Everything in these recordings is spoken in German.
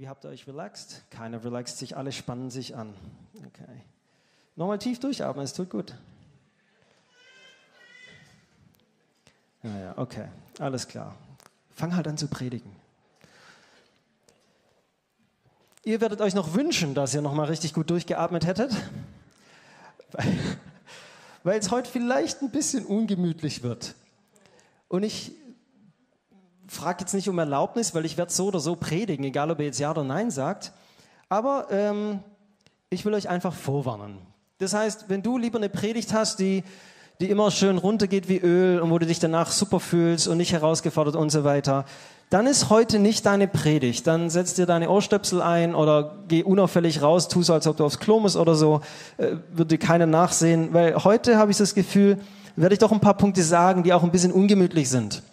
Wie habt ihr euch relaxed? Keiner relaxt sich, alle spannen sich an. Okay. Nochmal tief durchatmen, es tut gut. Ja, ja, okay, alles klar. Fang halt an zu predigen. Ihr werdet euch noch wünschen, dass ihr nochmal richtig gut durchgeatmet hättet, weil es heute vielleicht ein bisschen ungemütlich wird. Und ich frage jetzt nicht um Erlaubnis, weil ich werde so oder so predigen, egal ob ihr jetzt Ja oder Nein sagt. Aber ähm, ich will euch einfach vorwarnen. Das heißt, wenn du lieber eine Predigt hast, die, die immer schön runtergeht wie Öl und wo du dich danach super fühlst und nicht herausgefordert und so weiter, dann ist heute nicht deine Predigt. Dann setz dir deine Ohrstöpsel ein oder geh unauffällig raus, tu so, als ob du aufs Klo musst oder so, äh, würde keiner nachsehen. Weil heute habe ich das Gefühl, werde ich doch ein paar Punkte sagen, die auch ein bisschen ungemütlich sind.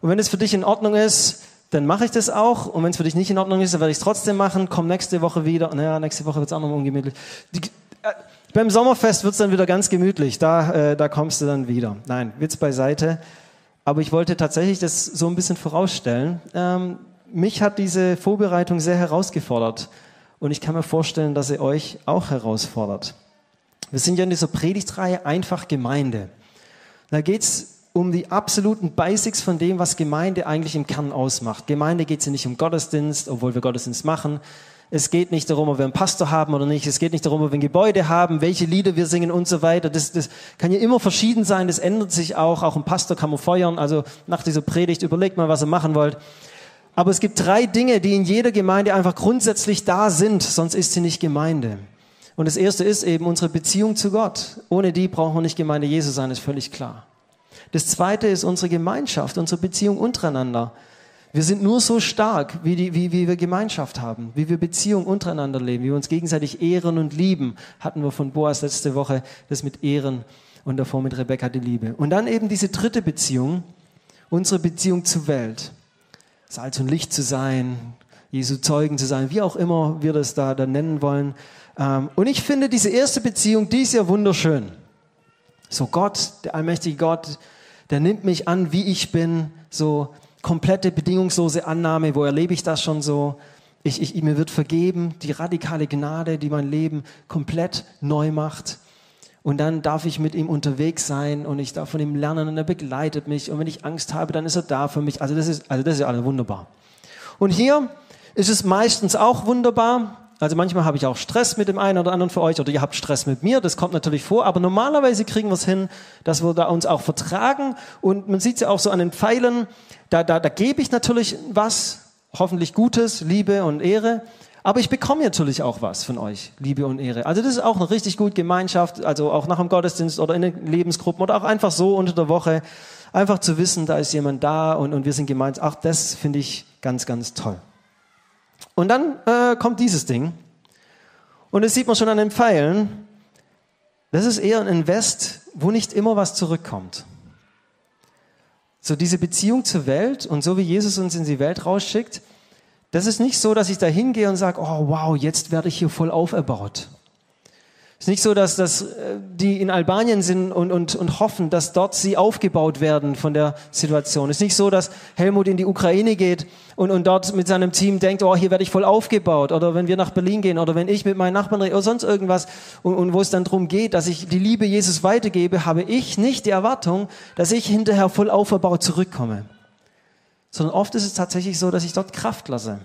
Und wenn es für dich in Ordnung ist, dann mache ich das auch. Und wenn es für dich nicht in Ordnung ist, dann werde ich es trotzdem machen. Komm nächste Woche wieder. Naja, nächste Woche wird es auch noch ungemütlich. Die, äh, beim Sommerfest wird es dann wieder ganz gemütlich. Da, äh, da kommst du dann wieder. Nein, Witz beiseite. Aber ich wollte tatsächlich das so ein bisschen vorausstellen. Ähm, mich hat diese Vorbereitung sehr herausgefordert. Und ich kann mir vorstellen, dass sie euch auch herausfordert. Wir sind ja in dieser Predigtreihe einfach Gemeinde. Da geht's um die absoluten Basics von dem, was Gemeinde eigentlich im Kern ausmacht. Gemeinde geht ja nicht um Gottesdienst, obwohl wir Gottesdienst machen. Es geht nicht darum, ob wir einen Pastor haben oder nicht. Es geht nicht darum, ob wir ein Gebäude haben, welche Lieder wir singen und so weiter. Das, das kann ja immer verschieden sein. Das ändert sich auch. Auch ein Pastor kann man feuern. Also nach dieser Predigt überlegt mal, was ihr machen wollt. Aber es gibt drei Dinge, die in jeder Gemeinde einfach grundsätzlich da sind. Sonst ist sie nicht Gemeinde. Und das erste ist eben unsere Beziehung zu Gott. Ohne die brauchen wir nicht Gemeinde Jesu sein, ist völlig klar. Das zweite ist unsere Gemeinschaft, unsere Beziehung untereinander. Wir sind nur so stark, wie, die, wie, wie wir Gemeinschaft haben, wie wir Beziehung untereinander leben, wie wir uns gegenseitig ehren und lieben. Hatten wir von Boas letzte Woche das mit Ehren und davor mit Rebecca die Liebe. Und dann eben diese dritte Beziehung, unsere Beziehung zur Welt. Salz und Licht zu sein, Jesu Zeugen zu sein, wie auch immer wir das da, da nennen wollen. Ähm, und ich finde diese erste Beziehung, die ist ja wunderschön. So Gott, der allmächtige Gott, der nimmt mich an, wie ich bin, so komplette bedingungslose Annahme, wo erlebe ich das schon so? Ich, ich, mir wird vergeben, die radikale Gnade, die mein Leben komplett neu macht. Und dann darf ich mit ihm unterwegs sein und ich darf von ihm lernen und er begleitet mich. Und wenn ich Angst habe, dann ist er da für mich. Also das ist, also das ist alles wunderbar. Und hier ist es meistens auch wunderbar. Also manchmal habe ich auch Stress mit dem einen oder anderen für euch oder ihr habt Stress mit mir, das kommt natürlich vor, aber normalerweise kriegen wir es hin, dass wir da uns auch vertragen und man sieht es ja auch so an den Pfeilen, da, da, da gebe ich natürlich was, hoffentlich Gutes, Liebe und Ehre, aber ich bekomme natürlich auch was von euch, Liebe und Ehre. Also das ist auch eine richtig gute Gemeinschaft, also auch nach dem Gottesdienst oder in den Lebensgruppen oder auch einfach so unter der Woche, einfach zu wissen, da ist jemand da und, und wir sind gemeint, ach, das finde ich ganz, ganz toll. Und dann äh, kommt dieses Ding. Und das sieht man schon an den Pfeilen. Das ist eher ein Invest, wo nicht immer was zurückkommt. So diese Beziehung zur Welt und so wie Jesus uns in die Welt rausschickt, das ist nicht so, dass ich da hingehe und sage, oh wow, jetzt werde ich hier voll auferbaut. Es ist nicht so, dass, dass äh, die in Albanien sind und, und, und hoffen, dass dort sie aufgebaut werden von der Situation. Es ist nicht so, dass Helmut in die Ukraine geht und, und dort mit seinem Team denkt, oh, hier werde ich voll aufgebaut. Oder wenn wir nach Berlin gehen oder wenn ich mit meinen Nachbarn rede oder sonst irgendwas. Und, und wo es dann darum geht, dass ich die Liebe Jesus weitergebe, habe ich nicht die Erwartung, dass ich hinterher voll aufgebaut zurückkomme. Sondern oft ist es tatsächlich so, dass ich dort Kraft lasse.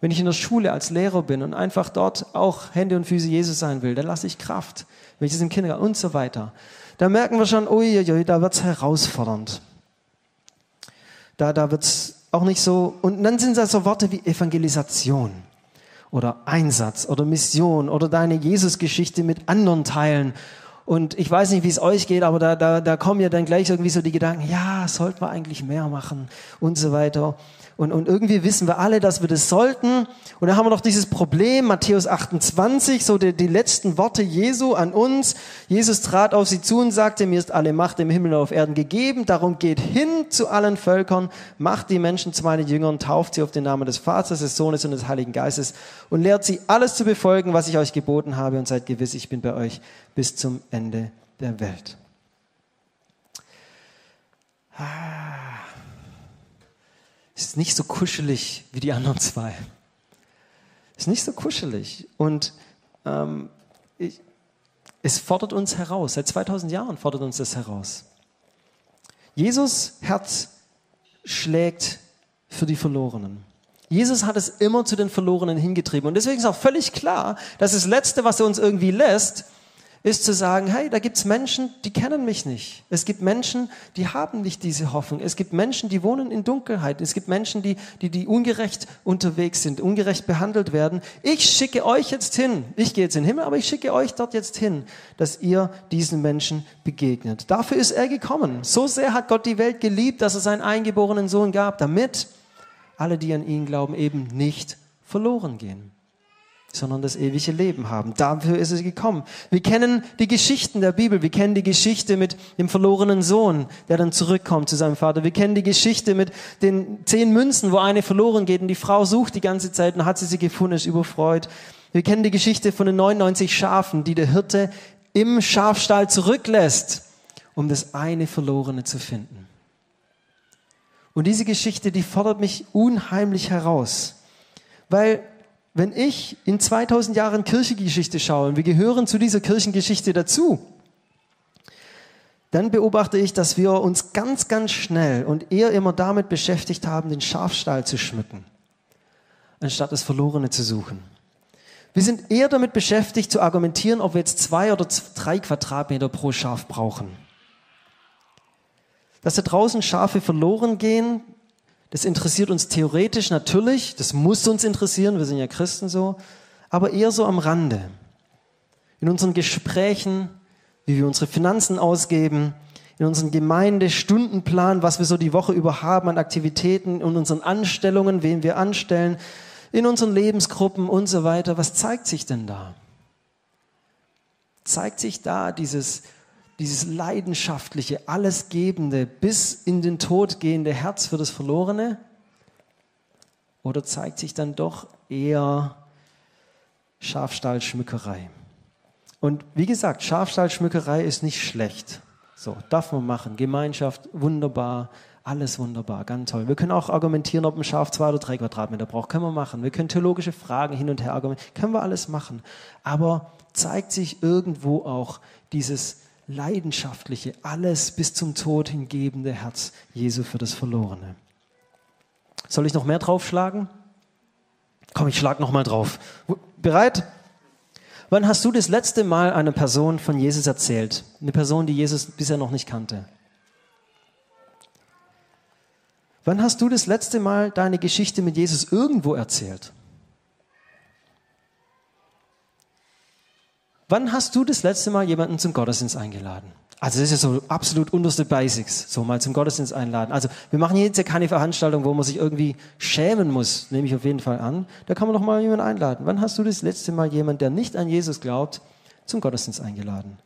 Wenn ich in der Schule als Lehrer bin und einfach dort auch Hände und Füße Jesus sein will, dann lasse ich Kraft. Wenn ich das im Kindergarten und so weiter. Da merken wir schon, uiuiui, da wird's herausfordernd. Da, da wird's auch nicht so, und dann sind das so Worte wie Evangelisation oder Einsatz oder Mission oder deine Jesusgeschichte mit anderen teilen. Und ich weiß nicht, wie es euch geht, aber da, da, da kommen ja dann gleich irgendwie so die Gedanken, ja, sollten wir eigentlich mehr machen und so weiter. Und, und irgendwie wissen wir alle, dass wir das sollten. Und dann haben wir noch dieses Problem, Matthäus 28, so die, die letzten Worte Jesu an uns. Jesus trat auf sie zu und sagte, mir ist alle Macht im Himmel und auf Erden gegeben. Darum geht hin zu allen Völkern, macht die Menschen zu meinen Jüngern, tauft sie auf den Namen des Vaters, des Sohnes und des Heiligen Geistes und lehrt sie alles zu befolgen, was ich euch geboten habe. Und seid gewiss, ich bin bei euch bis zum Ende der Welt. Ah ist nicht so kuschelig wie die anderen zwei. Ist nicht so kuschelig. Und ähm, ich, es fordert uns heraus. Seit 2000 Jahren fordert uns das heraus. Jesus Herz schlägt für die Verlorenen. Jesus hat es immer zu den Verlorenen hingetrieben. Und deswegen ist auch völlig klar, dass das Letzte, was er uns irgendwie lässt, ist zu sagen, hey, da gibt's Menschen, die kennen mich nicht. Es gibt Menschen, die haben nicht diese Hoffnung. Es gibt Menschen, die wohnen in Dunkelheit. Es gibt Menschen, die, die, die ungerecht unterwegs sind, ungerecht behandelt werden. Ich schicke euch jetzt hin. Ich gehe jetzt in den Himmel, aber ich schicke euch dort jetzt hin, dass ihr diesen Menschen begegnet. Dafür ist er gekommen. So sehr hat Gott die Welt geliebt, dass er seinen eingeborenen Sohn gab, damit alle, die an ihn glauben, eben nicht verloren gehen sondern das ewige Leben haben. Dafür ist es gekommen. Wir kennen die Geschichten der Bibel. Wir kennen die Geschichte mit dem verlorenen Sohn, der dann zurückkommt zu seinem Vater. Wir kennen die Geschichte mit den zehn Münzen, wo eine verloren geht und die Frau sucht die ganze Zeit und hat sie sie gefunden, ist überfreut. Wir kennen die Geschichte von den 99 Schafen, die der Hirte im Schafstall zurücklässt, um das eine Verlorene zu finden. Und diese Geschichte, die fordert mich unheimlich heraus, weil wenn ich in 2000 Jahren Kirchengeschichte schaue und wir gehören zu dieser Kirchengeschichte dazu, dann beobachte ich, dass wir uns ganz, ganz schnell und eher immer damit beschäftigt haben, den Schafstall zu schmücken, anstatt das Verlorene zu suchen. Wir sind eher damit beschäftigt zu argumentieren, ob wir jetzt zwei oder drei Quadratmeter pro Schaf brauchen. Dass da draußen Schafe verloren gehen, das interessiert uns theoretisch natürlich, das muss uns interessieren, wir sind ja Christen so, aber eher so am Rande. In unseren Gesprächen, wie wir unsere Finanzen ausgeben, in unseren Gemeindestundenplan, was wir so die Woche über haben an Aktivitäten, in unseren Anstellungen, wen wir anstellen, in unseren Lebensgruppen und so weiter. Was zeigt sich denn da? Zeigt sich da dieses dieses leidenschaftliche, allesgebende, bis in den Tod gehende Herz für das Verlorene? Oder zeigt sich dann doch eher Schafstallschmückerei? Und wie gesagt, Schafstallschmückerei ist nicht schlecht. So, darf man machen. Gemeinschaft, wunderbar, alles wunderbar, ganz toll. Wir können auch argumentieren, ob ein Schaf zwei oder drei Quadratmeter braucht. Können wir machen. Wir können theologische Fragen hin und her argumentieren. Können wir alles machen. Aber zeigt sich irgendwo auch dieses leidenschaftliche, alles bis zum Tod hingebende Herz Jesu für das Verlorene. Soll ich noch mehr draufschlagen? Komm, ich schlag noch mal drauf. Bereit? Wann hast du das letzte Mal einer Person von Jesus erzählt? Eine Person, die Jesus bisher noch nicht kannte. Wann hast du das letzte Mal deine Geschichte mit Jesus irgendwo erzählt? Wann hast du das letzte Mal jemanden zum Gottesdienst eingeladen? Also das ist ja so absolut unterste Basics, so mal zum Gottesdienst einladen. Also wir machen jetzt ja keine Veranstaltung, wo man sich irgendwie schämen muss, nehme ich auf jeden Fall an. Da kann man doch mal jemanden einladen. Wann hast du das letzte Mal jemanden, der nicht an Jesus glaubt, zum Gottesdienst eingeladen?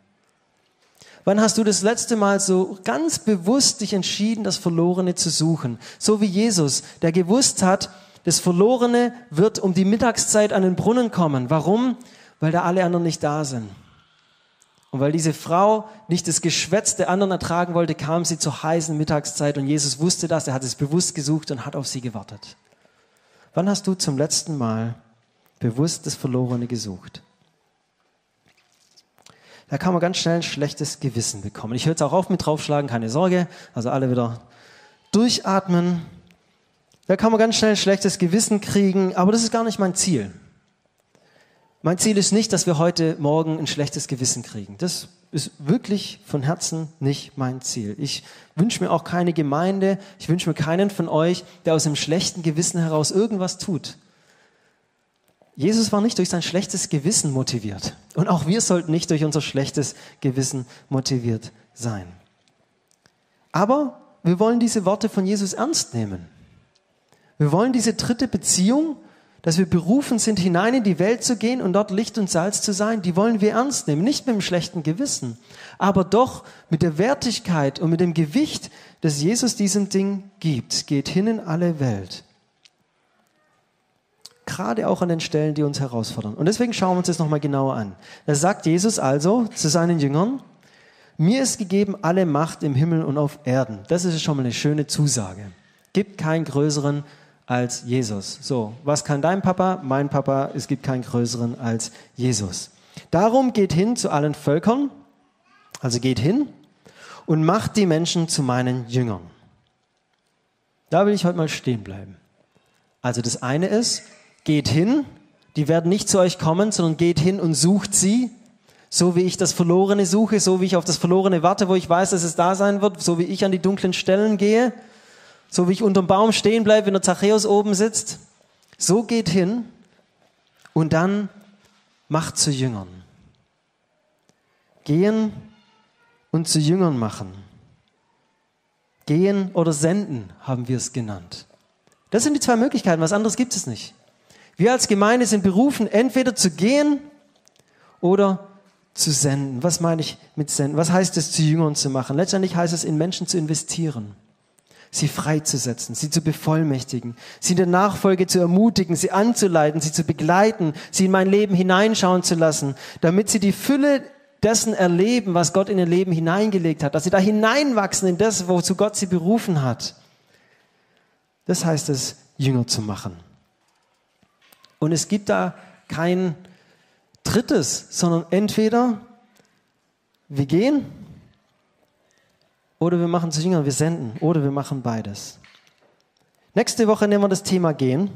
Wann hast du das letzte Mal so ganz bewusst dich entschieden, das Verlorene zu suchen? So wie Jesus, der gewusst hat, das Verlorene wird um die Mittagszeit an den Brunnen kommen. Warum? Weil da alle anderen nicht da sind. Und weil diese Frau nicht das Geschwätz der anderen ertragen wollte, kam sie zur heißen Mittagszeit und Jesus wusste das, er hat es bewusst gesucht und hat auf sie gewartet. Wann hast du zum letzten Mal bewusst das Verlorene gesucht? Da kann man ganz schnell ein schlechtes Gewissen bekommen. Ich höre jetzt auch auf mit draufschlagen, keine Sorge. Also alle wieder durchatmen. Da kann man ganz schnell ein schlechtes Gewissen kriegen, aber das ist gar nicht mein Ziel. Mein Ziel ist nicht, dass wir heute Morgen ein schlechtes Gewissen kriegen. Das ist wirklich von Herzen nicht mein Ziel. Ich wünsche mir auch keine Gemeinde, ich wünsche mir keinen von euch, der aus einem schlechten Gewissen heraus irgendwas tut. Jesus war nicht durch sein schlechtes Gewissen motiviert. Und auch wir sollten nicht durch unser schlechtes Gewissen motiviert sein. Aber wir wollen diese Worte von Jesus ernst nehmen. Wir wollen diese dritte Beziehung dass wir berufen sind, hinein in die Welt zu gehen und dort Licht und Salz zu sein, die wollen wir ernst nehmen. Nicht mit dem schlechten Gewissen, aber doch mit der Wertigkeit und mit dem Gewicht, das Jesus diesem Ding gibt. Geht hin in alle Welt. Gerade auch an den Stellen, die uns herausfordern. Und deswegen schauen wir uns das nochmal genauer an. Da sagt Jesus also zu seinen Jüngern, mir ist gegeben alle Macht im Himmel und auf Erden. Das ist schon mal eine schöne Zusage. Gibt keinen größeren als Jesus. So, was kann dein Papa? Mein Papa, es gibt keinen größeren als Jesus. Darum geht hin zu allen Völkern, also geht hin und macht die Menschen zu meinen Jüngern. Da will ich heute mal stehen bleiben. Also das eine ist, geht hin, die werden nicht zu euch kommen, sondern geht hin und sucht sie, so wie ich das Verlorene suche, so wie ich auf das Verlorene warte, wo ich weiß, dass es da sein wird, so wie ich an die dunklen Stellen gehe, so wie ich unterm Baum stehen bleibe, wenn der Zachäus oben sitzt. So geht hin und dann macht zu Jüngern. Gehen und zu Jüngern machen. Gehen oder senden haben wir es genannt. Das sind die zwei Möglichkeiten, was anderes gibt es nicht. Wir als Gemeinde sind berufen, entweder zu gehen oder zu senden. Was meine ich mit senden? Was heißt es, zu Jüngern zu machen? Letztendlich heißt es, in Menschen zu investieren, sie freizusetzen, sie zu bevollmächtigen, sie in der Nachfolge zu ermutigen, sie anzuleiten, sie zu begleiten, sie in mein Leben hineinschauen zu lassen, damit sie die Fülle dessen erleben, was Gott in ihr Leben hineingelegt hat, dass sie da hineinwachsen in das, wozu Gott sie berufen hat. Das heißt es, Jünger zu machen. Und es gibt da kein drittes, sondern entweder wir gehen oder wir machen zu Jüngern, wir senden oder wir machen beides. Nächste Woche nehmen wir das Thema Gehen.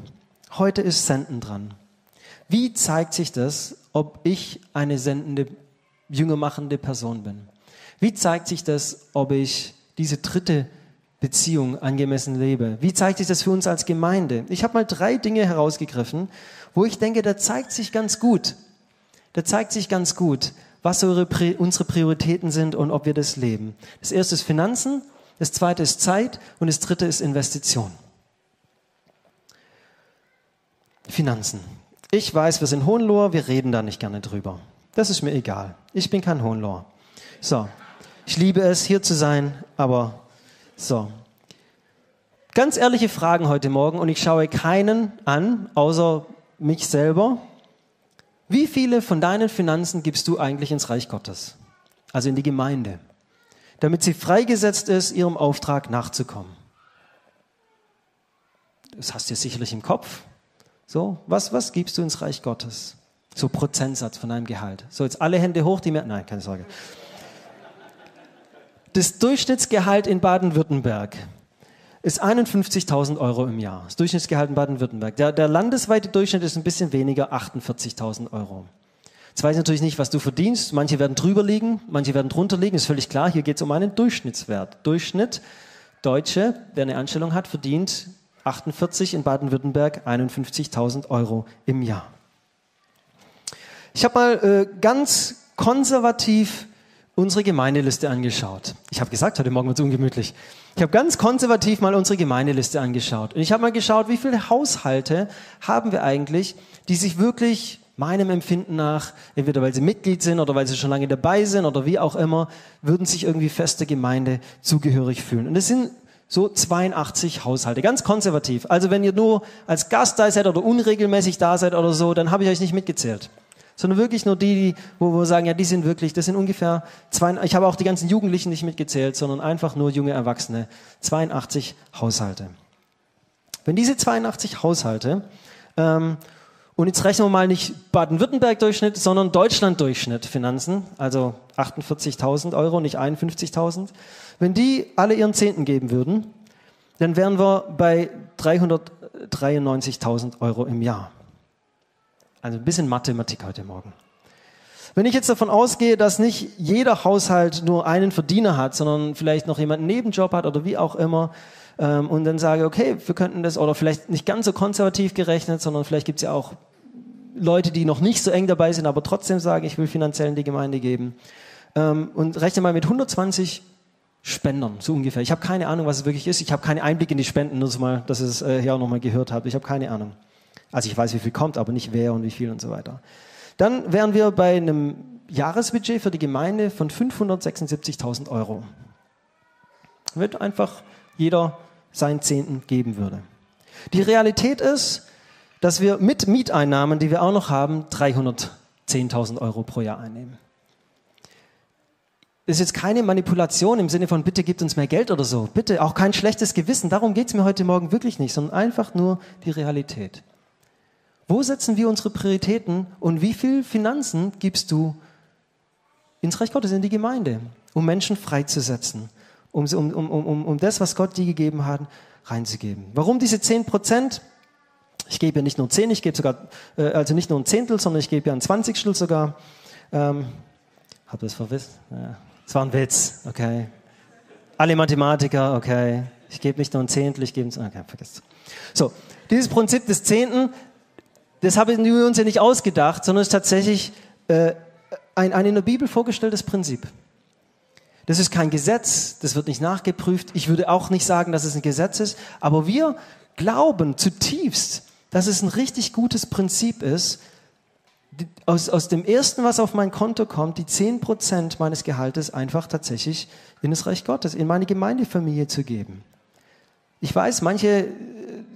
Heute ist Senden dran. Wie zeigt sich das, ob ich eine sendende, jüngermachende Person bin? Wie zeigt sich das, ob ich diese dritte Beziehung angemessen lebe? Wie zeigt sich das für uns als Gemeinde? Ich habe mal drei Dinge herausgegriffen, wo ich denke, da zeigt sich ganz gut, da zeigt sich ganz gut, was unsere Prioritäten sind und ob wir das leben. Das erste ist Finanzen, das zweite ist Zeit und das dritte ist Investition. Finanzen. Ich weiß, wir sind Hohenloher, wir reden da nicht gerne drüber. Das ist mir egal. Ich bin kein Hohenloher. So, ich liebe es, hier zu sein, aber so. Ganz ehrliche Fragen heute Morgen und ich schaue keinen an, außer mich selber. Wie viele von deinen Finanzen gibst du eigentlich ins Reich Gottes? Also in die Gemeinde, damit sie freigesetzt ist, ihrem Auftrag nachzukommen. Das hast du sicherlich im Kopf. So, was, was gibst du ins Reich Gottes? So Prozentsatz von deinem Gehalt. So, jetzt alle Hände hoch, die mir, nein, keine Sorge. Das Durchschnittsgehalt in Baden-Württemberg ist 51.000 Euro im Jahr. Das Durchschnittsgehalt in Baden-Württemberg. Der, der landesweite Durchschnitt ist ein bisschen weniger, 48.000 Euro. Jetzt weiß ich natürlich nicht, was du verdienst. Manche werden drüber liegen, manche werden drunter liegen. Ist völlig klar. Hier geht es um einen Durchschnittswert. Durchschnitt. Deutsche, wer eine Anstellung hat, verdient 48 in Baden-Württemberg 51.000 Euro im Jahr. Ich habe mal äh, ganz konservativ unsere Gemeindeliste angeschaut. Ich habe gesagt, heute Morgen wird es ungemütlich. Ich habe ganz konservativ mal unsere Gemeindeliste angeschaut. Und ich habe mal geschaut, wie viele Haushalte haben wir eigentlich, die sich wirklich meinem Empfinden nach, entweder weil sie Mitglied sind oder weil sie schon lange dabei sind oder wie auch immer, würden sich irgendwie fester Gemeinde zugehörig fühlen. Und es sind so 82 Haushalte, ganz konservativ. Also wenn ihr nur als Gast da seid oder unregelmäßig da seid oder so, dann habe ich euch nicht mitgezählt sondern wirklich nur die, die wo wir sagen, ja, die sind wirklich, das sind ungefähr zwei, ich habe auch die ganzen Jugendlichen nicht mitgezählt, sondern einfach nur junge Erwachsene, 82 Haushalte. Wenn diese 82 Haushalte, ähm, und jetzt rechnen wir mal nicht Baden-Württemberg-Durchschnitt, sondern Deutschland-Durchschnitt Finanzen, also 48.000 Euro, nicht 51.000. Wenn die alle ihren Zehnten geben würden, dann wären wir bei 393.000 Euro im Jahr. Also ein bisschen Mathematik heute Morgen. Wenn ich jetzt davon ausgehe, dass nicht jeder Haushalt nur einen Verdiener hat, sondern vielleicht noch jemanden Nebenjob hat oder wie auch immer, ähm, und dann sage, okay, wir könnten das, oder vielleicht nicht ganz so konservativ gerechnet, sondern vielleicht gibt es ja auch Leute, die noch nicht so eng dabei sind, aber trotzdem sagen, ich will finanziell in die Gemeinde geben. Ähm, und rechne mal mit 120 Spendern, so ungefähr. Ich habe keine Ahnung, was es wirklich ist. Ich habe keinen Einblick in die Spenden, nur so mal, dass ihr es äh, hier auch nochmal gehört habt. Ich habe keine Ahnung. Also ich weiß, wie viel kommt, aber nicht wer und wie viel und so weiter. Dann wären wir bei einem Jahresbudget für die Gemeinde von 576.000 Euro. Wird einfach jeder seinen Zehnten geben würde. Die Realität ist, dass wir mit Mieteinnahmen, die wir auch noch haben, 310.000 Euro pro Jahr einnehmen. ist jetzt keine Manipulation im Sinne von, bitte gebt uns mehr Geld oder so. Bitte, auch kein schlechtes Gewissen. Darum geht es mir heute Morgen wirklich nicht, sondern einfach nur die Realität. Wo setzen wir unsere Prioritäten und wie viel Finanzen gibst du ins Reich Gottes, in die Gemeinde, um Menschen freizusetzen, um, um, um, um, um das, was Gott dir gegeben hat, reinzugeben? Warum diese 10 Prozent? Ich gebe ja nicht nur 10, ich gebe sogar, äh, also nicht nur ein Zehntel, sondern ich gebe ja ein Zwanzigstel sogar. Ähm, Habt ihr das verwisst? Ja. Das war ein Witz, okay. Alle Mathematiker, okay. Ich gebe nicht nur ein Zehntel, ich gebe, okay, vergesst. So, dieses Prinzip des Zehnten, das haben wir uns ja nicht ausgedacht, sondern es ist tatsächlich äh, ein, ein in der Bibel vorgestelltes Prinzip. Das ist kein Gesetz, das wird nicht nachgeprüft. Ich würde auch nicht sagen, dass es ein Gesetz ist, aber wir glauben zutiefst, dass es ein richtig gutes Prinzip ist, aus, aus dem ersten, was auf mein Konto kommt, die 10% meines Gehaltes einfach tatsächlich in das Reich Gottes, in meine Gemeindefamilie zu geben. Ich weiß, manche äh,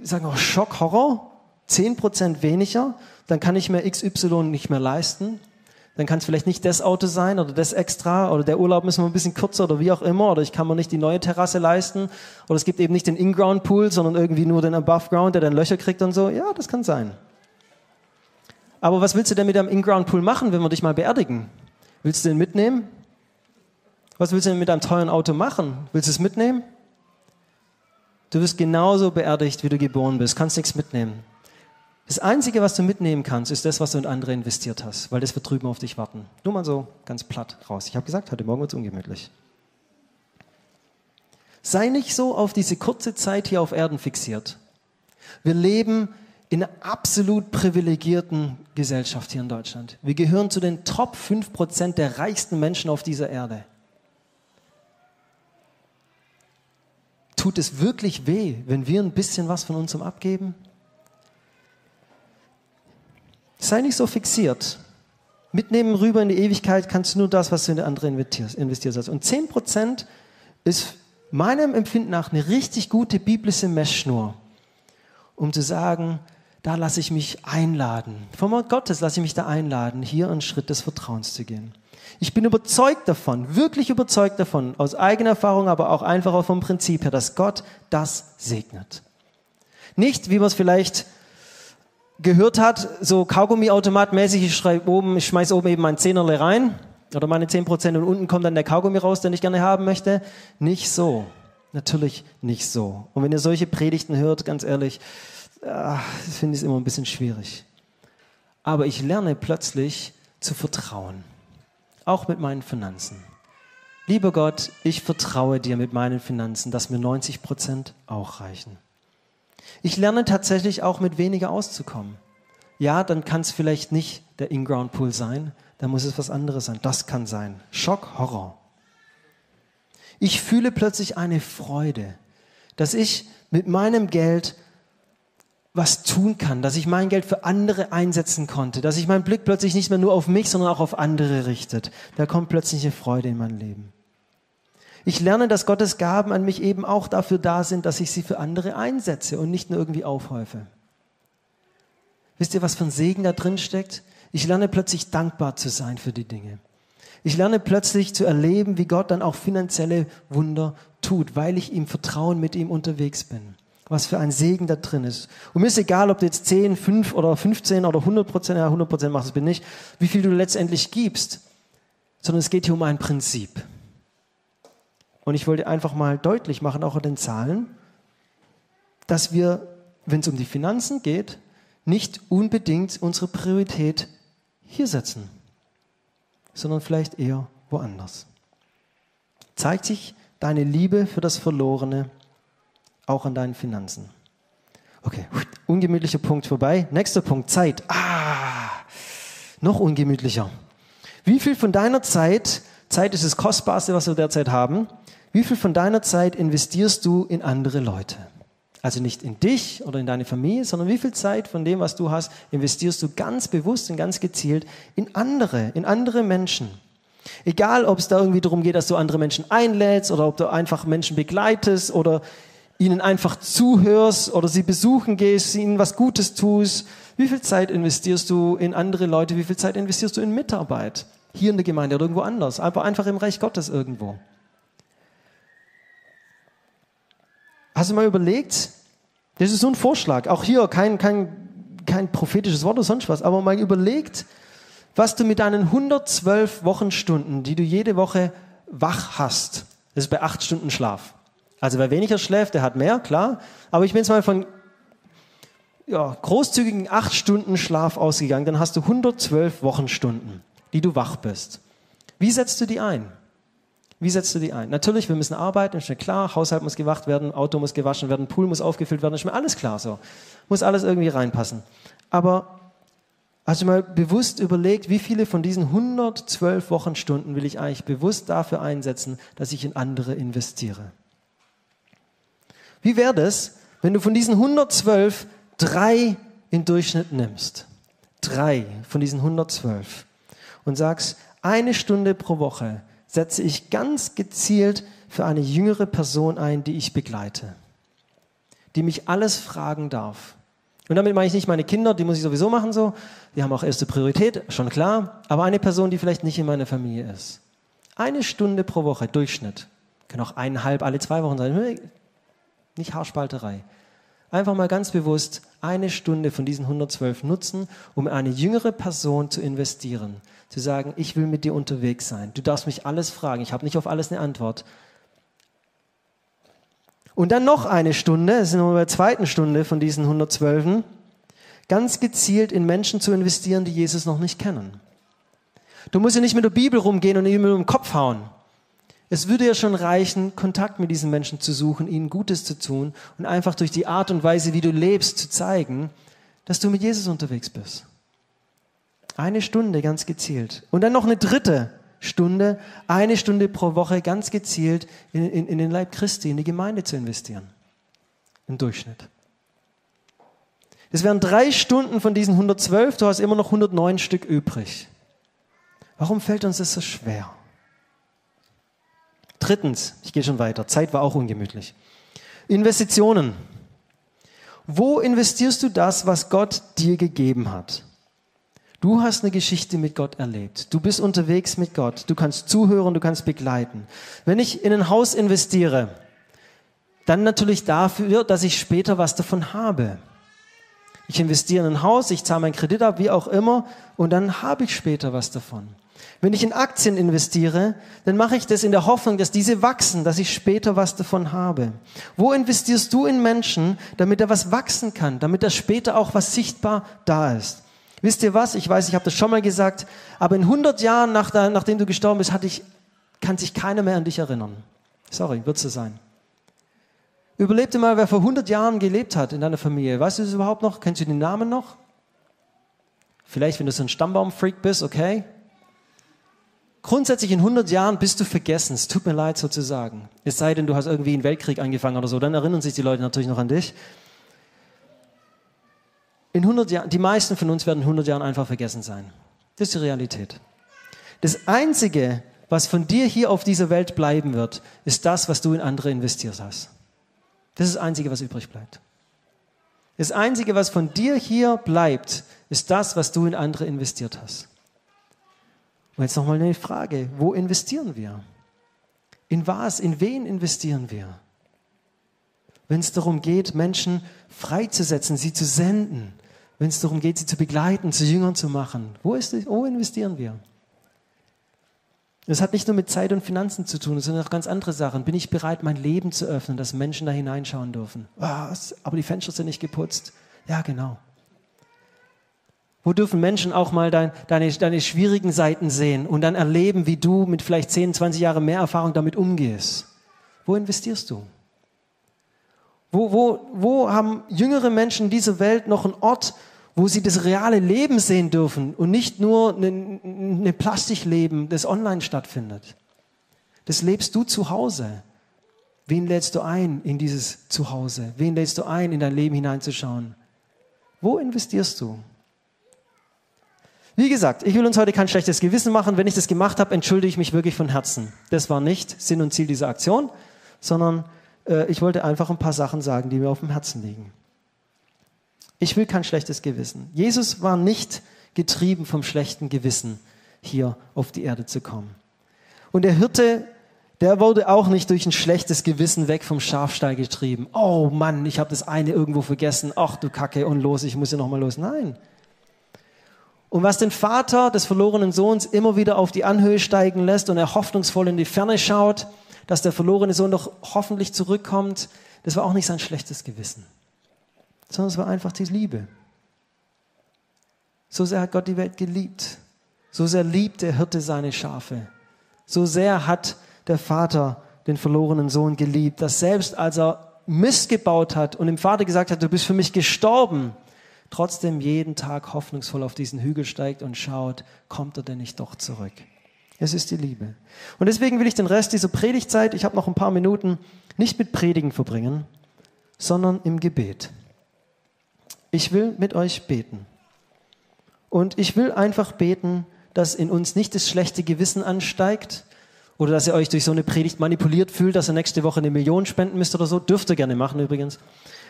sagen, oh, Schock, Horror, 10% weniger, dann kann ich mir XY nicht mehr leisten. Dann kann es vielleicht nicht das Auto sein oder das extra oder der Urlaub müssen wir ein bisschen kürzer oder wie auch immer oder ich kann mir nicht die neue Terrasse leisten oder es gibt eben nicht den In-Ground Pool, sondern irgendwie nur den Above Ground, der dann Löcher kriegt und so. Ja, das kann sein. Aber was willst du denn mit deinem In-Ground-Pool machen, wenn wir dich mal beerdigen? Willst du den mitnehmen? Was willst du denn mit deinem teuren Auto machen? Willst du es mitnehmen? Du wirst genauso beerdigt, wie du geboren bist. Kannst nichts mitnehmen. Das Einzige, was du mitnehmen kannst, ist das, was du in andere investiert hast, weil das wird drüben auf dich warten. Nur mal so ganz platt raus. Ich habe gesagt, heute Morgen wird es ungemütlich. Sei nicht so auf diese kurze Zeit hier auf Erden fixiert. Wir leben in einer absolut privilegierten Gesellschaft hier in Deutschland. Wir gehören zu den Top 5% der reichsten Menschen auf dieser Erde. Tut es wirklich weh, wenn wir ein bisschen was von unserem abgeben? Sei nicht so fixiert. Mitnehmen rüber in die Ewigkeit kannst du nur das, was du in der andere investierst. investierst. Und 10% ist meinem Empfinden nach eine richtig gute biblische Messschnur, um zu sagen, da lasse ich mich einladen. Vom Wort Gottes lasse ich mich da einladen, hier einen Schritt des Vertrauens zu gehen. Ich bin überzeugt davon, wirklich überzeugt davon, aus eigener Erfahrung, aber auch einfach vom Prinzip her, dass Gott das segnet. Nicht, wie man es vielleicht gehört hat, so Kaugummi-Automat-mäßig, ich schreibe oben, ich schmeiß oben eben mein Zehnerle rein oder meine 10% und unten kommt dann der Kaugummi raus, den ich gerne haben möchte. Nicht so. Natürlich nicht so. Und wenn ihr solche Predigten hört, ganz ehrlich, ach, finde ich es immer ein bisschen schwierig. Aber ich lerne plötzlich zu vertrauen, auch mit meinen Finanzen. Lieber Gott, ich vertraue dir mit meinen Finanzen, dass mir 90 Prozent auch reichen. Ich lerne tatsächlich auch mit weniger auszukommen. Ja, dann kann es vielleicht nicht der In-Ground Pool sein, dann muss es was anderes sein. Das kann sein. Schock, Horror. Ich fühle plötzlich eine Freude, dass ich mit meinem Geld was tun kann, dass ich mein Geld für andere einsetzen konnte, dass ich meinen Blick plötzlich nicht mehr nur auf mich, sondern auch auf andere richtet. Da kommt plötzlich eine Freude in mein Leben. Ich lerne, dass Gottes Gaben an mich eben auch dafür da sind, dass ich sie für andere einsetze und nicht nur irgendwie aufhäufe. Wisst ihr, was für ein Segen da drin steckt? Ich lerne plötzlich dankbar zu sein für die Dinge. Ich lerne plötzlich zu erleben, wie Gott dann auch finanzielle Wunder tut, weil ich ihm Vertrauen mit ihm unterwegs bin was für ein Segen da drin ist. Und mir ist egal, ob du jetzt 10, 5 oder 15 oder 100 Prozent, ja 100 Prozent machst, das bin ich, wie viel du letztendlich gibst, sondern es geht hier um ein Prinzip. Und ich wollte einfach mal deutlich machen, auch in den Zahlen, dass wir, wenn es um die Finanzen geht, nicht unbedingt unsere Priorität hier setzen, sondern vielleicht eher woanders. Zeigt sich deine Liebe für das Verlorene auch an deinen Finanzen. Okay, ungemütlicher Punkt vorbei. Nächster Punkt, Zeit. Ah, noch ungemütlicher. Wie viel von deiner Zeit, Zeit ist das Kostbarste, was wir derzeit haben, wie viel von deiner Zeit investierst du in andere Leute? Also nicht in dich oder in deine Familie, sondern wie viel Zeit von dem, was du hast, investierst du ganz bewusst und ganz gezielt in andere, in andere Menschen. Egal, ob es da irgendwie darum geht, dass du andere Menschen einlädst oder ob du einfach Menschen begleitest oder ihnen einfach zuhörst oder sie besuchen gehst, ihnen was Gutes tust. Wie viel Zeit investierst du in andere Leute? Wie viel Zeit investierst du in Mitarbeit? Hier in der Gemeinde oder irgendwo anders. Einfach, einfach im Reich Gottes irgendwo. Hast du mal überlegt, das ist so ein Vorschlag, auch hier kein, kein, kein prophetisches Wort oder sonst was, aber mal überlegt, was du mit deinen 112 Wochenstunden, die du jede Woche wach hast, das ist bei acht Stunden Schlaf. Also wer weniger schläft, der hat mehr, klar. Aber ich bin jetzt mal von ja, großzügigen acht Stunden Schlaf ausgegangen, dann hast du 112 Wochenstunden, die du wach bist. Wie setzt du die ein? Wie setzt du die ein? Natürlich, wir müssen arbeiten, ist mir klar, Haushalt muss gewacht werden, Auto muss gewaschen werden, Pool muss aufgefüllt werden, ist mir alles klar so. Muss alles irgendwie reinpassen. Aber hast du mal bewusst überlegt, wie viele von diesen 112 Wochenstunden will ich eigentlich bewusst dafür einsetzen, dass ich in andere investiere? Wie wäre das, wenn du von diesen 112 drei im Durchschnitt nimmst, drei von diesen 112 und sagst, eine Stunde pro Woche setze ich ganz gezielt für eine jüngere Person ein, die ich begleite, die mich alles fragen darf. Und damit meine ich nicht meine Kinder, die muss ich sowieso machen so, die haben auch erste Priorität, schon klar, aber eine Person, die vielleicht nicht in meiner Familie ist. Eine Stunde pro Woche, Durchschnitt. Kann auch eineinhalb alle zwei Wochen sein, nicht Haarspalterei. Einfach mal ganz bewusst eine Stunde von diesen 112 nutzen, um eine jüngere Person zu investieren. Zu sagen, ich will mit dir unterwegs sein. Du darfst mich alles fragen. Ich habe nicht auf alles eine Antwort. Und dann noch eine Stunde, sind wir bei der zweiten Stunde von diesen 112, ganz gezielt in Menschen zu investieren, die Jesus noch nicht kennen. Du musst ja nicht mit der Bibel rumgehen und ihm im Kopf hauen. Es würde ja schon reichen, Kontakt mit diesen Menschen zu suchen, ihnen Gutes zu tun und einfach durch die Art und Weise, wie du lebst, zu zeigen, dass du mit Jesus unterwegs bist. Eine Stunde ganz gezielt. Und dann noch eine dritte Stunde, eine Stunde pro Woche ganz gezielt in, in, in den Leib Christi, in die Gemeinde zu investieren. Im Durchschnitt. Das wären drei Stunden von diesen 112, du hast immer noch 109 Stück übrig. Warum fällt uns das so schwer? Drittens, ich gehe schon weiter, Zeit war auch ungemütlich. Investitionen. Wo investierst du das, was Gott dir gegeben hat? Du hast eine Geschichte mit Gott erlebt. Du bist unterwegs mit Gott. Du kannst zuhören, du kannst begleiten. Wenn ich in ein Haus investiere, dann natürlich dafür, dass ich später was davon habe. Ich investiere in ein Haus, ich zahle meinen Kredit ab, wie auch immer, und dann habe ich später was davon. Wenn ich in Aktien investiere, dann mache ich das in der Hoffnung, dass diese wachsen, dass ich später was davon habe. Wo investierst du in Menschen, damit er was wachsen kann, damit er später auch was sichtbar da ist? Wisst ihr was? Ich weiß, ich habe das schon mal gesagt, aber in 100 Jahren, nach nachdem du gestorben bist, hatte ich, kann sich keiner mehr an dich erinnern. Sorry, wird so sein. Überleb dir mal, wer vor 100 Jahren gelebt hat in deiner Familie. Weißt du das überhaupt noch? Kennst du den Namen noch? Vielleicht, wenn du so ein Stammbaum-Freak bist, okay? Grundsätzlich in 100 Jahren bist du vergessen. Es tut mir leid sozusagen. Es sei denn, du hast irgendwie einen Weltkrieg angefangen oder so. Dann erinnern sich die Leute natürlich noch an dich. In 100 Jahren, die meisten von uns werden in 100 Jahren einfach vergessen sein. Das ist die Realität. Das Einzige, was von dir hier auf dieser Welt bleiben wird, ist das, was du in andere investiert hast. Das ist das Einzige, was übrig bleibt. Das Einzige, was von dir hier bleibt, ist das, was du in andere investiert hast. Und jetzt nochmal eine Frage, wo investieren wir? In was, in wen investieren wir? Wenn es darum geht, Menschen freizusetzen, sie zu senden, wenn es darum geht, sie zu begleiten, zu Jüngern zu machen, wo, ist, wo investieren wir? Das hat nicht nur mit Zeit und Finanzen zu tun, sondern auch ganz andere Sachen. Bin ich bereit, mein Leben zu öffnen, dass Menschen da hineinschauen dürfen? Was? Aber die Fenster sind nicht geputzt. Ja, genau. Wo dürfen Menschen auch mal dein, deine, deine schwierigen Seiten sehen und dann erleben, wie du mit vielleicht 10, 20 Jahren mehr Erfahrung damit umgehst? Wo investierst du? Wo, wo, wo haben jüngere Menschen dieser Welt noch einen Ort, wo sie das reale Leben sehen dürfen und nicht nur ein, ein Plastikleben, das online stattfindet? Das lebst du zu Hause. Wen lädst du ein in dieses Zuhause? Wen lädst du ein, in dein Leben hineinzuschauen? Wo investierst du? Wie gesagt, ich will uns heute kein schlechtes Gewissen machen. Wenn ich das gemacht habe, entschuldige ich mich wirklich von Herzen. Das war nicht Sinn und Ziel dieser Aktion, sondern äh, ich wollte einfach ein paar Sachen sagen, die mir auf dem Herzen liegen. Ich will kein schlechtes Gewissen. Jesus war nicht getrieben vom schlechten Gewissen, hier auf die Erde zu kommen. Und der Hirte, der wurde auch nicht durch ein schlechtes Gewissen weg vom Schafstall getrieben. Oh Mann, ich habe das eine irgendwo vergessen. Ach du Kacke und los, ich muss ja noch mal los. Nein. Und was den Vater des verlorenen Sohns immer wieder auf die Anhöhe steigen lässt und er hoffnungsvoll in die Ferne schaut, dass der verlorene Sohn doch hoffentlich zurückkommt, das war auch nicht sein schlechtes Gewissen, sondern es war einfach die Liebe. So sehr hat Gott die Welt geliebt. So sehr liebt der Hirte seine Schafe. So sehr hat der Vater den verlorenen Sohn geliebt, dass selbst als er Mist gebaut hat und dem Vater gesagt hat, du bist für mich gestorben, trotzdem jeden Tag hoffnungsvoll auf diesen Hügel steigt und schaut, kommt er denn nicht doch zurück? Es ist die Liebe. Und deswegen will ich den Rest dieser Predigtzeit, ich habe noch ein paar Minuten, nicht mit Predigen verbringen, sondern im Gebet. Ich will mit euch beten. Und ich will einfach beten, dass in uns nicht das schlechte Gewissen ansteigt oder dass ihr euch durch so eine Predigt manipuliert fühlt, dass ihr nächste Woche eine Million spenden müsst oder so. Dürft ihr gerne machen übrigens.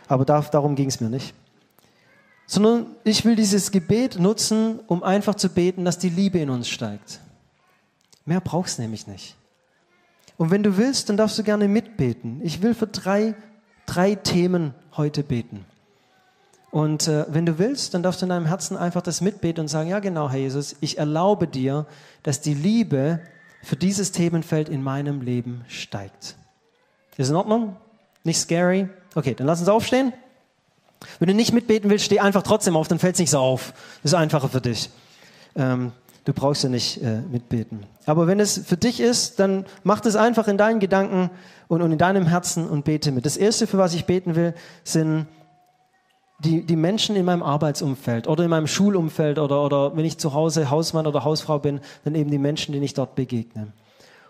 Aber darum ging es mir nicht. Sondern ich will dieses Gebet nutzen, um einfach zu beten, dass die Liebe in uns steigt. Mehr brauchst nämlich nicht. Und wenn du willst, dann darfst du gerne mitbeten. Ich will für drei, drei Themen heute beten. Und äh, wenn du willst, dann darfst du in deinem Herzen einfach das mitbeten und sagen, ja genau, Herr Jesus, ich erlaube dir, dass die Liebe für dieses Themenfeld in meinem Leben steigt. Ist in Ordnung? Nicht scary? Okay, dann lass uns aufstehen. Wenn du nicht mitbeten willst, steh einfach trotzdem auf, dann fällt es nicht so auf. Das ist einfacher für dich. Ähm, du brauchst ja nicht äh, mitbeten. Aber wenn es für dich ist, dann mach das einfach in deinen Gedanken und, und in deinem Herzen und bete mit. Das Erste, für was ich beten will, sind die, die Menschen in meinem Arbeitsumfeld oder in meinem Schulumfeld oder, oder wenn ich zu Hause Hausmann oder Hausfrau bin, dann eben die Menschen, denen ich dort begegne.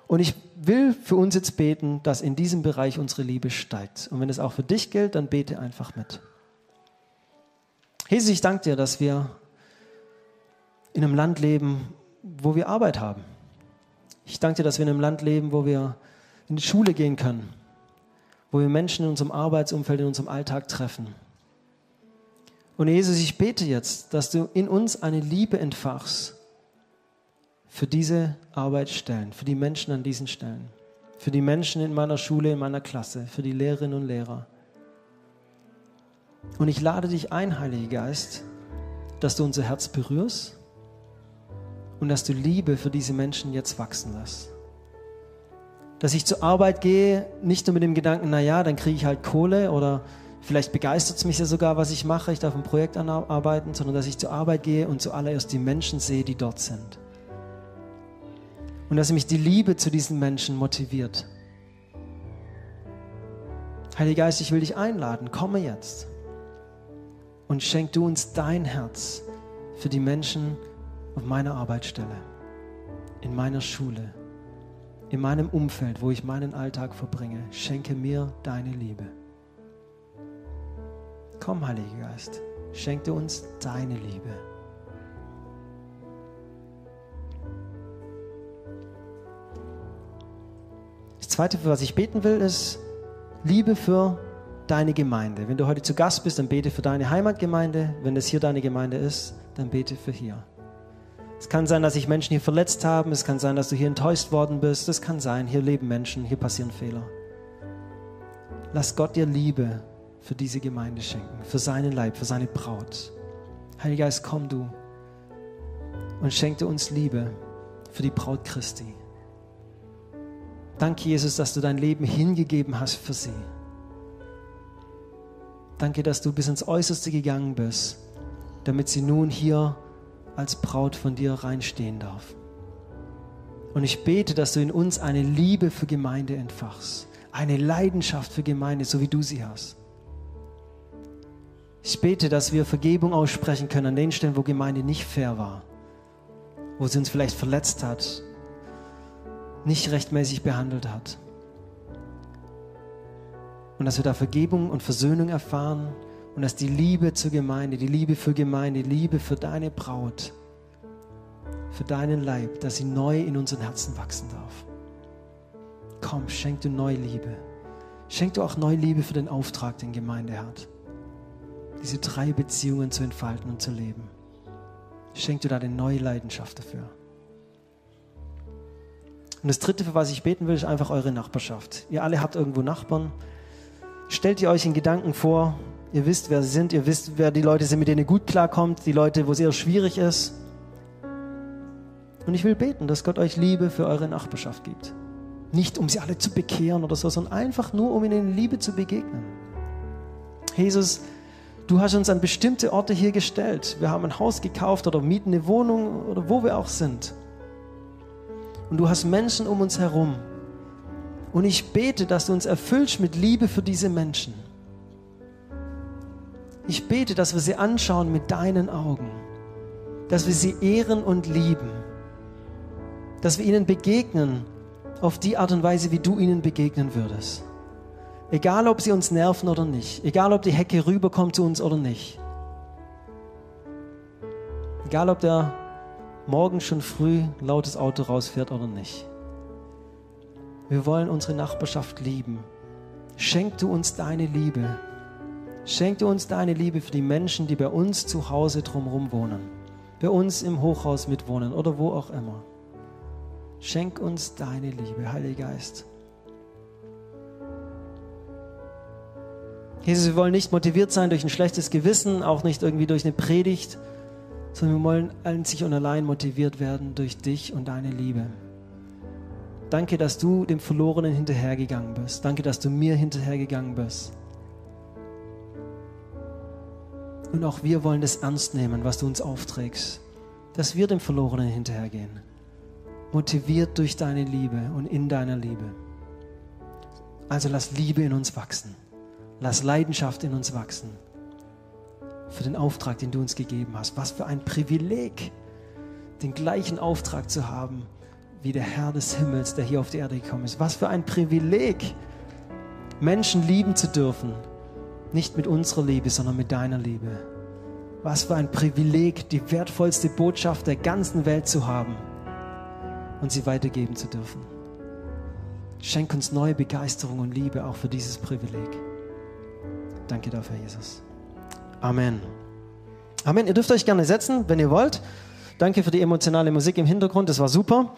Und ich will für uns jetzt beten, dass in diesem Bereich unsere Liebe steigt. Und wenn es auch für dich gilt, dann bete einfach mit. Jesus, ich danke dir, dass wir in einem Land leben, wo wir Arbeit haben. Ich danke dir, dass wir in einem Land leben, wo wir in die Schule gehen können, wo wir Menschen in unserem Arbeitsumfeld, in unserem Alltag treffen und Jesus, ich bete jetzt, dass du in uns eine Liebe entfachst für diese Arbeitsstellen, für die Menschen an diesen Stellen, für die Menschen in meiner Schule, in meiner Klasse, für die Lehrerinnen und Lehrer. Und ich lade dich ein, Heiliger Geist, dass du unser Herz berührst und dass du Liebe für diese Menschen jetzt wachsen lässt. Dass ich zur Arbeit gehe, nicht nur mit dem Gedanken, naja, dann kriege ich halt Kohle oder Vielleicht begeistert es mich ja sogar, was ich mache. Ich darf ein Projekt anarbeiten, sondern dass ich zur Arbeit gehe und zuallererst die Menschen sehe, die dort sind. Und dass mich die Liebe zu diesen Menschen motiviert. Heiliger Geist, ich will dich einladen. Komme jetzt. Und schenk du uns dein Herz für die Menschen auf meiner Arbeitsstelle, in meiner Schule, in meinem Umfeld, wo ich meinen Alltag verbringe. Schenke mir deine Liebe. Komm, Heiliger Geist, schenke uns deine Liebe. Das Zweite, für was ich beten will, ist Liebe für deine Gemeinde. Wenn du heute zu Gast bist, dann bete für deine Heimatgemeinde. Wenn es hier deine Gemeinde ist, dann bete für hier. Es kann sein, dass sich Menschen hier verletzt haben. Es kann sein, dass du hier enttäuscht worden bist. Es kann sein, hier leben Menschen, hier passieren Fehler. Lass Gott dir Liebe für diese Gemeinde schenken, für seinen Leib, für seine Braut. Heiliger Geist, komm du und schenke uns Liebe für die Braut Christi. Danke, Jesus, dass du dein Leben hingegeben hast für sie. Danke, dass du bis ins Äußerste gegangen bist, damit sie nun hier als Braut von dir reinstehen darf. Und ich bete, dass du in uns eine Liebe für Gemeinde entfachst, eine Leidenschaft für Gemeinde, so wie du sie hast. Ich bete, dass wir Vergebung aussprechen können an den Stellen, wo Gemeinde nicht fair war, wo sie uns vielleicht verletzt hat, nicht rechtmäßig behandelt hat. Und dass wir da Vergebung und Versöhnung erfahren und dass die Liebe zur Gemeinde, die Liebe für Gemeinde, die Liebe für deine Braut, für deinen Leib, dass sie neu in unseren Herzen wachsen darf. Komm, schenk du neue Liebe. Schenk du auch neue Liebe für den Auftrag, den Gemeinde hat diese drei Beziehungen zu entfalten und zu leben. Schenk dir da eine neue Leidenschaft dafür. Und das Dritte, für was ich beten will, ist einfach eure Nachbarschaft. Ihr alle habt irgendwo Nachbarn. Stellt ihr euch in Gedanken vor, ihr wisst, wer sie sind, ihr wisst, wer die Leute sind, mit denen ihr gut klarkommt, die Leute, wo es eher schwierig ist. Und ich will beten, dass Gott euch Liebe für eure Nachbarschaft gibt. Nicht, um sie alle zu bekehren oder so, sondern einfach nur, um ihnen in Liebe zu begegnen. Jesus, du hast uns an bestimmte Orte hier gestellt. Wir haben ein Haus gekauft oder mieten eine Wohnung oder wo wir auch sind. Und du hast Menschen um uns herum. Und ich bete, dass du uns erfüllst mit Liebe für diese Menschen. Ich bete, dass wir sie anschauen mit deinen Augen. Dass wir sie ehren und lieben. Dass wir ihnen begegnen auf die Art und Weise, wie du ihnen begegnen würdest. Egal, ob sie uns nerven oder nicht. Egal, ob die Hecke rüberkommt zu uns oder nicht. Egal, ob der morgen schon früh lautes Auto rausfährt oder nicht. Wir wollen unsere Nachbarschaft lieben. Schenk du uns deine Liebe. Schenk du uns deine Liebe für die Menschen, die bei uns zu Hause drumherum wohnen. Bei uns im Hochhaus mitwohnen oder wo auch immer. Schenk uns deine Liebe, Heiliger Geist. Jesus, wir wollen nicht motiviert sein durch ein schlechtes Gewissen, auch nicht irgendwie durch eine Predigt, sondern wir wollen einzig und allein motiviert werden durch dich und deine Liebe. Danke, dass du dem Verlorenen hinterhergegangen bist. Danke, dass du mir hinterhergegangen bist. Und auch wir wollen das ernst nehmen, was du uns aufträgst, dass wir dem Verlorenen hinterhergehen. Motiviert durch deine Liebe und in deiner Liebe. Also lass Liebe in uns wachsen. Lass Leidenschaft in uns wachsen für den Auftrag, den du uns gegeben hast. Was für ein Privileg, den gleichen Auftrag zu haben wie der Herr des Himmels, der hier auf die Erde gekommen ist. Was für ein Privileg, Menschen lieben zu dürfen. Nicht mit unserer Liebe, sondern mit deiner Liebe. Was für ein Privileg, die wertvollste Botschaft der ganzen Welt zu haben und sie weitergeben zu dürfen. Schenk uns neue Begeisterung und Liebe auch für dieses Privileg. Danke dafür, Jesus. Amen. Amen. Ihr dürft euch gerne setzen, wenn ihr wollt. Danke für die emotionale Musik im Hintergrund, das war super.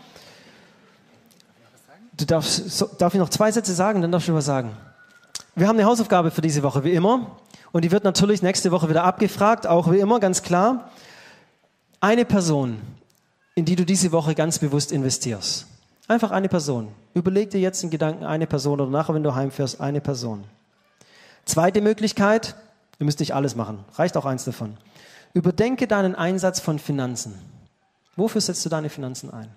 Du darfst, so, darf ich noch zwei Sätze sagen, dann darfst du was sagen. Wir haben eine Hausaufgabe für diese Woche, wie immer. Und die wird natürlich nächste Woche wieder abgefragt, auch wie immer, ganz klar. Eine Person, in die du diese Woche ganz bewusst investierst. Einfach eine Person. Überleg dir jetzt in Gedanken eine Person oder nachher, wenn du heimfährst, eine Person. Zweite Möglichkeit, ihr müsst nicht alles machen, reicht auch eins davon. Überdenke deinen Einsatz von Finanzen. Wofür setzt du deine Finanzen ein?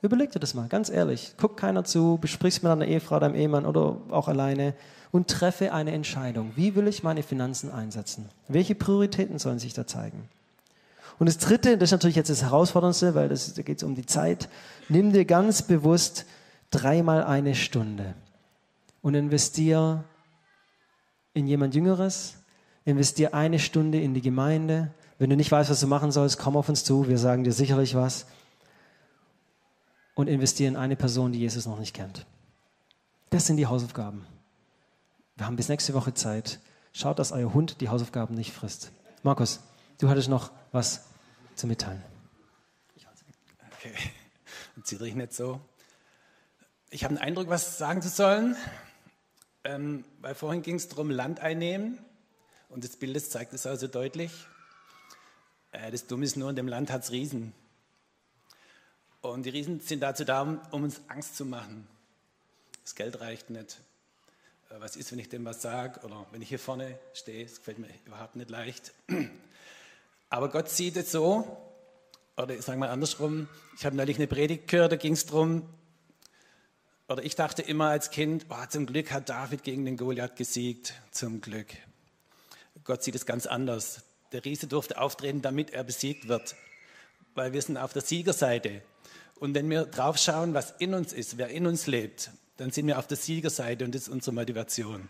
Überleg dir das mal, ganz ehrlich. Guck keiner zu, besprich's mit deiner Ehefrau, deinem Ehemann oder auch alleine und treffe eine Entscheidung. Wie will ich meine Finanzen einsetzen? Welche Prioritäten sollen sich da zeigen? Und das Dritte, das ist natürlich jetzt das Herausforderndste, weil das, da geht es um die Zeit. Nimm dir ganz bewusst dreimal eine Stunde und investiere in jemand Jüngeres, investier eine Stunde in die Gemeinde. Wenn du nicht weißt, was du machen sollst, komm auf uns zu, wir sagen dir sicherlich was. Und investier in eine Person, die Jesus noch nicht kennt. Das sind die Hausaufgaben. Wir haben bis nächste Woche Zeit. Schaut, dass euer Hund die Hausaufgaben nicht frisst. Markus, du hattest noch was zu mitteilen. Okay, zieht euch nicht so. Ich habe den Eindruck, was sagen zu sollen. Ähm, weil vorhin ging es darum, Land einnehmen. Und das Bild zeigt es also deutlich. Äh, das Dumme ist nur, in dem Land hat es Riesen. Und die Riesen sind dazu da, um uns Angst zu machen. Das Geld reicht nicht. Äh, was ist, wenn ich dem was sage? Oder wenn ich hier vorne stehe, das gefällt mir überhaupt nicht leicht. Aber Gott sieht es so, oder ich sage mal andersrum, ich habe neulich eine Predigt gehört, da ging es darum, oder ich dachte immer als Kind, oh, zum Glück hat David gegen den Goliath gesiegt, zum Glück. Gott sieht es ganz anders. Der Riese durfte auftreten, damit er besiegt wird, weil wir sind auf der Siegerseite. Und wenn wir drauf schauen, was in uns ist, wer in uns lebt, dann sind wir auf der Siegerseite und das ist unsere Motivation.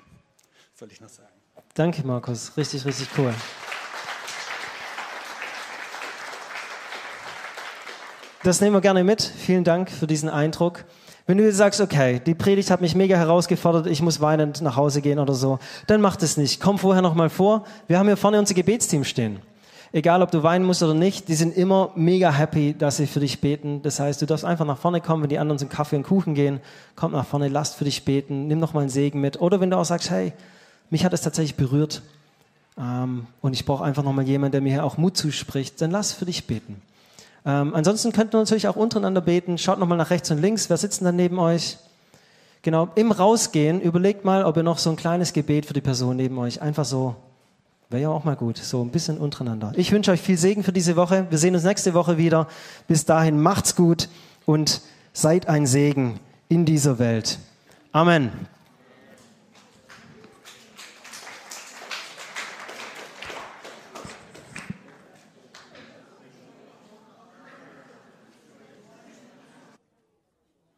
Soll ich noch sagen? Danke, Markus. Richtig, richtig cool. Das nehmen wir gerne mit. Vielen Dank für diesen Eindruck. Wenn du jetzt sagst, okay, die Predigt hat mich mega herausgefordert, ich muss weinend nach Hause gehen oder so, dann mach das nicht. Komm vorher noch mal vor. Wir haben hier vorne unser Gebetsteam stehen. Egal ob du weinen musst oder nicht, die sind immer mega happy, dass sie für dich beten. Das heißt, du darfst einfach nach vorne kommen, wenn die anderen zum Kaffee und Kuchen gehen, komm nach vorne, lasst für dich beten, nimm noch mal einen Segen mit. Oder wenn du auch sagst, hey, mich hat es tatsächlich berührt ähm, und ich brauche einfach noch mal jemanden, der mir hier auch Mut zuspricht, dann lass für dich beten. Ähm, ansonsten könnt ihr natürlich auch untereinander beten. Schaut noch mal nach rechts und links. Wer sitzt denn da neben euch? Genau, im Rausgehen überlegt mal, ob ihr noch so ein kleines Gebet für die Person neben euch einfach so Wäre ja auch mal gut, so ein bisschen untereinander. Ich wünsche euch viel Segen für diese Woche. Wir sehen uns nächste Woche wieder. Bis dahin macht's gut und seid ein Segen in dieser Welt. Amen.